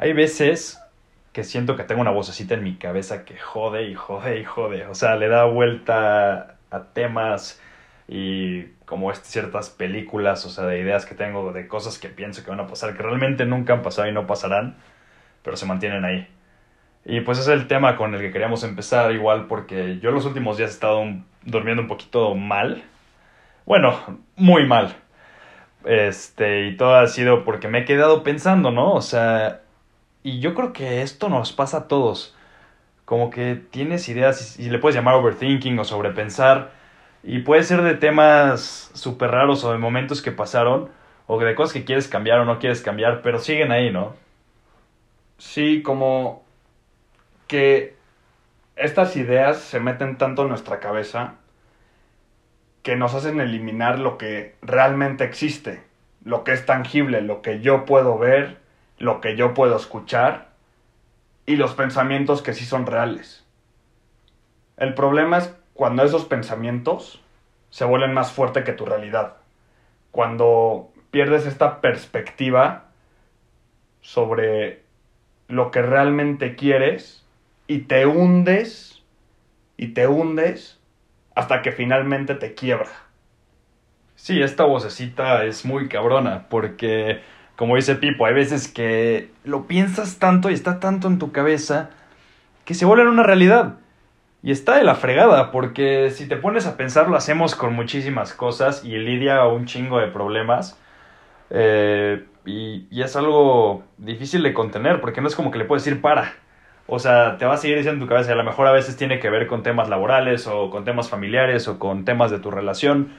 Hay veces que siento que tengo una vocecita en mi cabeza que jode y jode y jode. O sea, le da vuelta a temas y como ciertas películas, o sea, de ideas que tengo, de cosas que pienso que van a pasar, que realmente nunca han pasado y no pasarán, pero se mantienen ahí. Y pues es el tema con el que queríamos empezar igual porque yo los últimos días he estado durmiendo un poquito mal. Bueno, muy mal. Este, y todo ha sido porque me he quedado pensando, ¿no? O sea, y yo creo que esto nos pasa a todos. Como que tienes ideas y, le puedes llamar overthinking o sobrepensar. Y puede ser de temas súper raros o de momentos que pasaron o de cosas que quieres cambiar o no quieres cambiar, pero siguen ahí, ¿no? Sí, como que estas ideas se meten tanto en nuestra cabeza que nos hacen eliminar lo que realmente existe, lo que es tangible, lo que yo puedo ver, lo que yo puedo escuchar y los pensamientos que sí son reales. El problema es cuando esos pensamientos se vuelven más fuertes que tu realidad. Cuando pierdes esta perspectiva sobre lo que realmente quieres y te hundes y te hundes hasta que finalmente te quiebra. Sí, esta vocecita es muy cabrona porque, como dice Pipo, hay veces que lo piensas tanto y está tanto en tu cabeza que se vuelve una realidad. Y está de la fregada, porque si te pones a pensar, lo hacemos con muchísimas cosas y lidia un chingo de problemas. Eh, y, y, es algo difícil de contener, porque no es como que le puedes decir para. O sea, te va a seguir diciendo en tu cabeza, y a lo mejor a veces tiene que ver con temas laborales o con temas familiares o con temas de tu relación.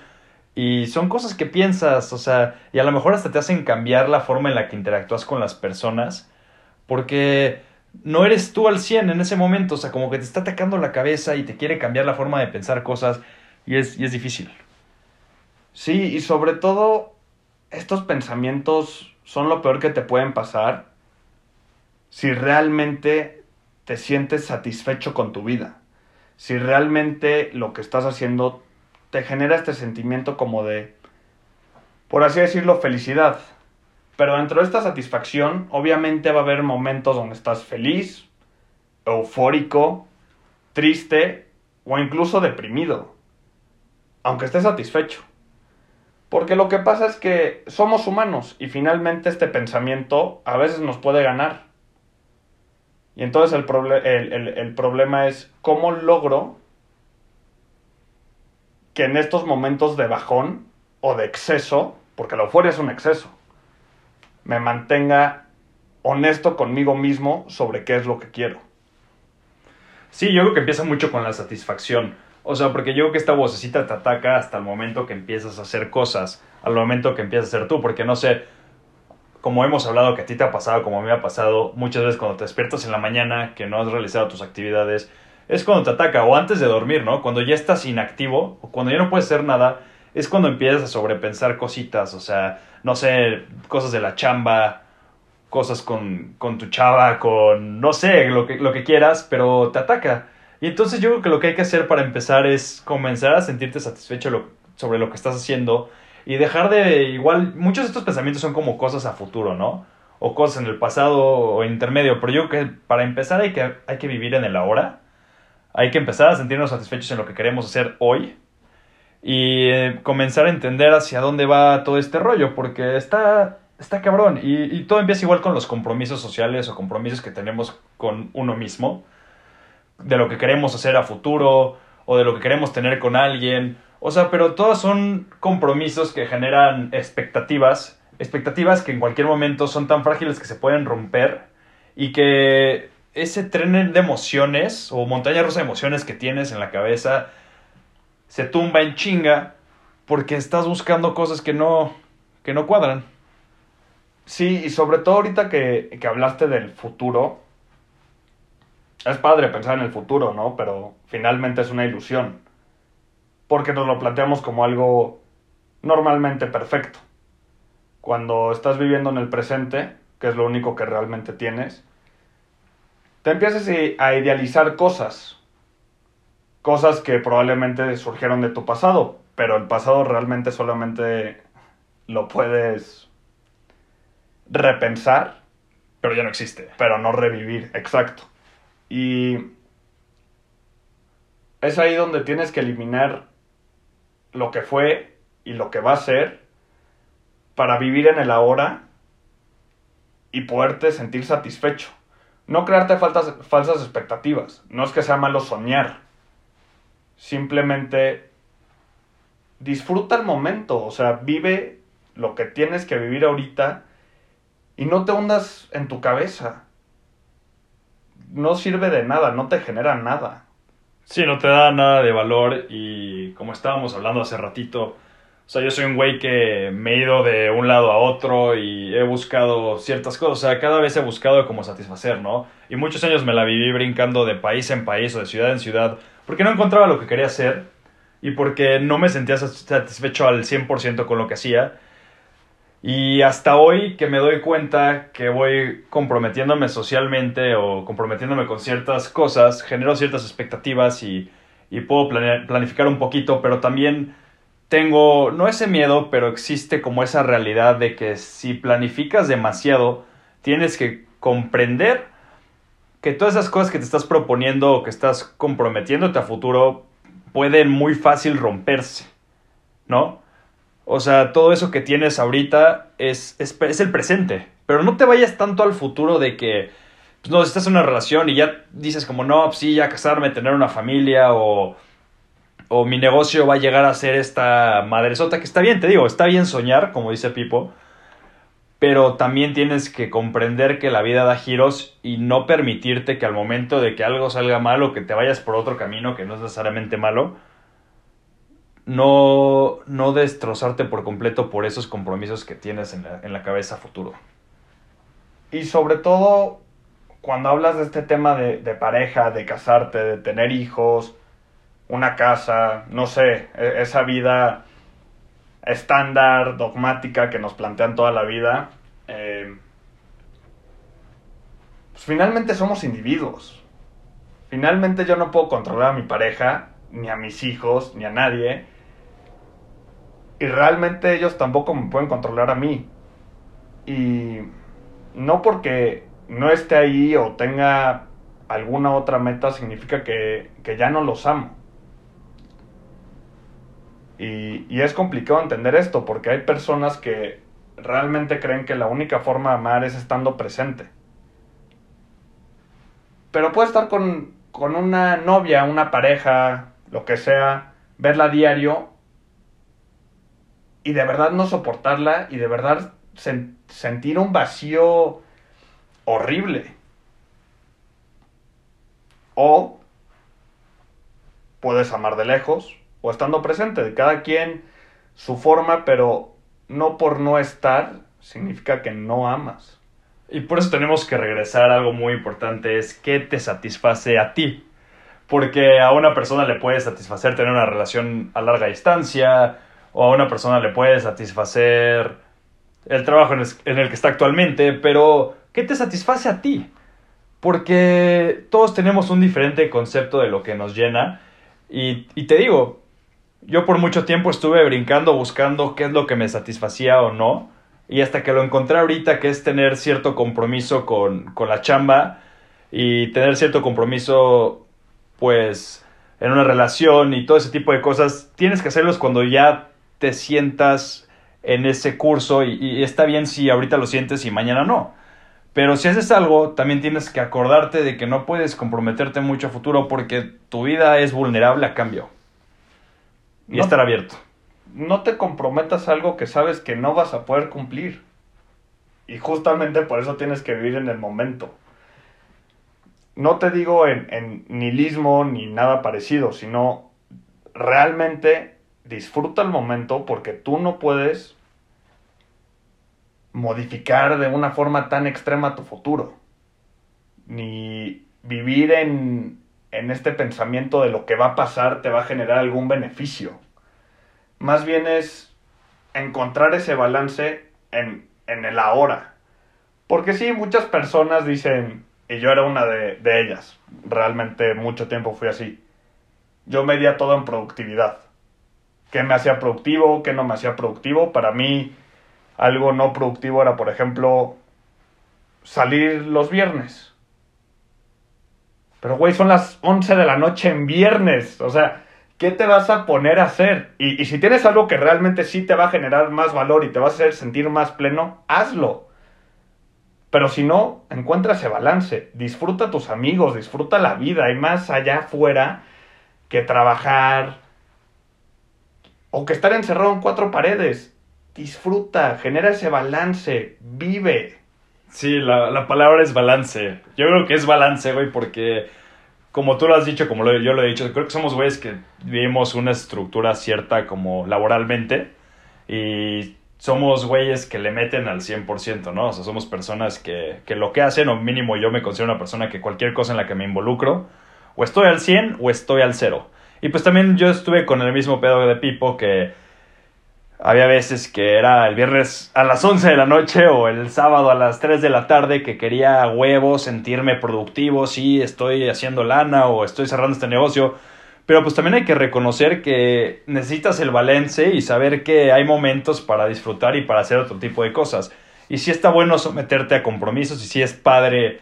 Y son cosas que piensas, o sea, y a lo mejor hasta te hacen cambiar la forma en la que interactúas con las personas, porque no eres tú al 100 en ese momento, o sea, como que te está atacando la cabeza y te quiere cambiar la forma de pensar cosas y es, y es difícil. Sí, y sobre todo, estos pensamientos son lo peor que te pueden pasar si realmente te sientes satisfecho con tu vida, si realmente lo que estás haciendo te genera este sentimiento como de, por así decirlo, felicidad. Pero dentro de esta satisfacción, obviamente va a haber momentos donde estás feliz, eufórico, triste o incluso deprimido, aunque estés satisfecho. Porque lo que pasa es que somos humanos y finalmente este pensamiento a veces nos puede ganar. Y entonces el, problema es cómo logro que en estos momentos de bajón o de exceso, porque la euforia es un exceso, me mantenga honesto conmigo mismo sobre qué es lo que quiero. Sí, yo creo que empieza mucho con la satisfacción. O sea, porque yo creo que esta vocecita te ataca hasta el momento que empiezas a hacer cosas, al momento que empiezas a hacer tú, porque no sé, como hemos hablado que a ti te ha pasado, como a mí me ha pasado, muchas veces cuando te despiertas en la mañana, que no has realizado tus actividades, es cuando te ataca, o antes de dormir, ¿no? Cuando ya estás inactivo, o cuando ya no puedes hacer nada, es cuando empiezas a sobrepensar cositas, o sea, no sé, cosas de la chamba, cosas con, con tu chava, con, no sé, lo que, lo que quieras, pero te ataca. Y entonces yo creo que lo que hay que hacer para empezar es comenzar a sentirte satisfecho sobre lo que estás haciendo y dejar de, igual, muchos de estos pensamientos son como cosas a futuro, ¿no? O cosas en el pasado o intermedio, pero yo creo que para empezar hay que, hay que vivir en el ahora, hay que empezar a sentirnos satisfechos en lo que queremos hacer hoy y eh, comenzar a entender hacia dónde va todo este rollo, porque está, está cabrón. Y, y todo empieza igual con los compromisos sociales o compromisos que tenemos con uno mismo, de lo que queremos hacer a futuro o de lo que queremos tener con alguien. O sea, pero todos son compromisos que generan expectativas, expectativas que en cualquier momento son tan frágiles que se pueden romper y que ese tren de emociones o montaña rusa de emociones que tienes en la cabeza se tumba en chinga porque estás buscando cosas que no, que no cuadran. Sí, y sobre todo ahorita que, que hablaste del futuro, es padre pensar en el futuro, ¿no? Pero finalmente es una ilusión porque nos lo planteamos como algo normalmente perfecto. Cuando estás viviendo en el presente, que es lo único que realmente tienes, te empiezas a idealizar cosas, cosas que probablemente surgieron de tu pasado, pero el pasado realmente solamente lo puedes repensar Pero ya no existe. pero no revivir, exacto. Y es ahí donde tienes que eliminar lo que fue y lo que va a ser para vivir en el ahora y poderte sentir satisfecho. No crearte falsas expectativas. No es que sea malo soñar. Simplemente disfruta el momento. O sea, vive lo que tienes que vivir ahorita y no te hundas en tu cabeza. No sirve de nada, no te genera nada. Sí, no te da nada de valor y como estábamos hablando hace ratito, sea, yo soy un güey que me he ido de un lado a otro y he buscado ciertas cosas, o sea, cada vez he buscado como satisfacer, ¿no? Y muchos años me la viví brincando de país en país o de ciudad en ciudad porque no encontraba lo que quería hacer y porque no me sentía satisfecho al 100% con lo que hacía. Y hasta hoy que me doy cuenta que voy comprometiéndome socialmente o comprometiéndome con ciertas cosas, genero ciertas expectativas y, y puedo planificar un poquito, pero también tengo, no ese miedo, pero existe como esa realidad de que si planificas demasiado, tienes que comprender que todas esas cosas que te estás proponiendo o que estás comprometiéndote a futuro pueden muy fácil romperse, ¿no? O sea, todo eso que tienes ahorita es, es, el presente. Pero no te vayas tanto al futuro de que, pues, no, estás en una relación y ya dices como, no, pues sí, ya casarme, tener una familia o, o mi negocio va a llegar a ser esta madresota, que está bien, te digo, está bien soñar, como dice Pipo, pero también tienes que comprender que la vida da giros y no permitirte que al momento de que algo salga mal o que te vayas por otro camino que no es necesariamente malo, no, no destrozarte por completo por esos compromisos que tienes en la, en la cabeza futuro. Y sobre todo, cuando hablas de este tema de, de, pareja, de casarte, de tener hijos, una casa, no sé, e, esa vida estándar, dogmática que nos plantean toda la vida, eh, pues finalmente somos individuos. Finalmente yo no puedo controlar a mi pareja, ni a mis hijos, ni a nadie. Y realmente ellos tampoco me pueden controlar a mí. Y no porque no esté ahí o tenga alguna otra meta significa que, que ya no los amo. Y, y, es complicado entender esto porque hay personas que realmente creen que la única forma de amar es estando presente. Pero puede estar con, con una novia, una pareja, lo que sea, verla a diario y de verdad no soportarla y de verdad sentir un vacío horrible. O puedes amar de lejos o estando presente, de cada quien su forma, pero no por no estar significa que no amas. Y por eso tenemos que regresar a algo muy importante, es qué te satisface a ti. Porque a una persona le puede satisfacer tener una relación a larga distancia, o a una persona le puede satisfacer el trabajo en el que está actualmente, pero ¿qué te satisface a ti? Porque todos tenemos un diferente concepto de lo que nos llena. Y, y, te digo, yo por mucho tiempo estuve brincando buscando qué es lo que me satisfacía o no. Y hasta que lo encontré ahorita, que es tener cierto compromiso con, con la chamba y tener cierto compromiso, pues, en una relación y todo ese tipo de cosas, tienes que hacerlos cuando ya te sientas en ese curso y, está bien si ahorita lo sientes y mañana no. Pero si haces algo, también tienes que acordarte de que no puedes comprometerte mucho a futuro porque tu vida es vulnerable a cambio. Y estar abierto. No te comprometas a algo que sabes que no vas a poder cumplir. Y justamente por eso tienes que vivir en el momento. No te digo en, en nihilismo ni nada parecido, sino realmente disfruta el momento porque tú no puedes modificar de una forma tan extrema tu futuro. Ni vivir en, en este pensamiento de lo que va a pasar te va a generar algún beneficio. Más bien es encontrar ese balance en, en el ahora. Porque sí, muchas personas dicen, y yo era una de, de ellas, realmente mucho tiempo fui así, yo medía todo en productividad qué me hacía productivo, qué no me hacía productivo. Para mí, algo no productivo era, por ejemplo, salir los viernes. Pero, güey, son las 11 de la noche en viernes. O sea, ¿qué te vas a poner a hacer? Y, y, si tienes algo que realmente sí te va a generar más valor y te va a hacer sentir más pleno, hazlo. Pero si no, encuentra ese balance. Disfruta a tus amigos, disfruta la vida. Hay más allá afuera que trabajar o que estar encerrado en cuatro paredes. Disfruta, genera ese balance, vive. Sí, la, la palabra es balance. Yo creo que es balance, güey, porque como tú lo has dicho, como yo lo he dicho, creo que somos güeyes que vivimos una estructura cierta como laboralmente y somos güeyes que le meten al 100%, ¿no? O sea, somos personas que, que lo que hacen, o mínimo yo me considero una persona que cualquier cosa en la que me involucro, o estoy al 100 o estoy al 0. Y pues también yo estuve con el mismo pedo de Pipo que había veces que era el viernes a las 11 de la noche o el sábado a las 3 de la tarde que quería huevo, sentirme productivo, sí, estoy haciendo lana o estoy cerrando este negocio. Pero pues también hay que reconocer que necesitas el balance y saber que hay momentos para disfrutar y para hacer otro tipo de cosas. Y sí está bueno someterte a compromisos y sí es padre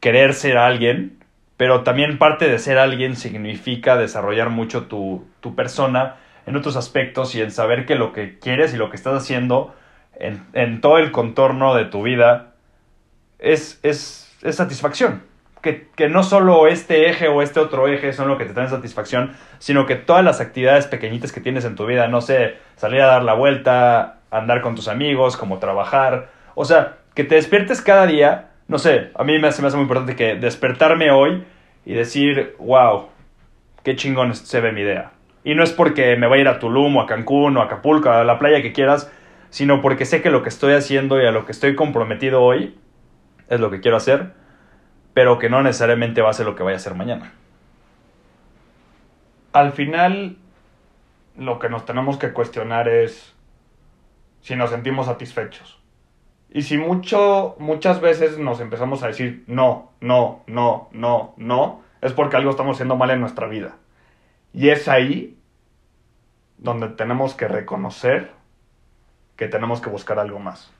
querer ser alguien, pero también parte de ser alguien significa desarrollar mucho tu, tu persona en otros aspectos y en saber que lo que quieres y lo que estás haciendo en, en todo el contorno de tu vida es, es, satisfacción. Que, que, no solo este eje o este otro eje son lo que te traen satisfacción, sino que todas las actividades pequeñitas que tienes en tu vida, no sé, salir a dar la vuelta, andar con tus amigos, como trabajar, o sea, que te despiertes cada día, no sé, a mí me hace, me hace muy importante que despertarme hoy y decir, wow, qué chingón se ve mi idea. Y no es porque me voy a ir a Tulum o a Cancún o a Acapulco, a la playa que quieras, sino porque sé que lo que estoy haciendo y a lo que estoy comprometido hoy es lo que quiero hacer, pero que no necesariamente va a ser lo que vaya a hacer mañana. Al final, lo que nos tenemos que cuestionar es si nos sentimos satisfechos. Y si mucho, muchas veces nos empezamos a decir no, no, no, no, no, es porque algo estamos haciendo mal en nuestra vida. Y es ahí donde tenemos que reconocer que tenemos que buscar algo más.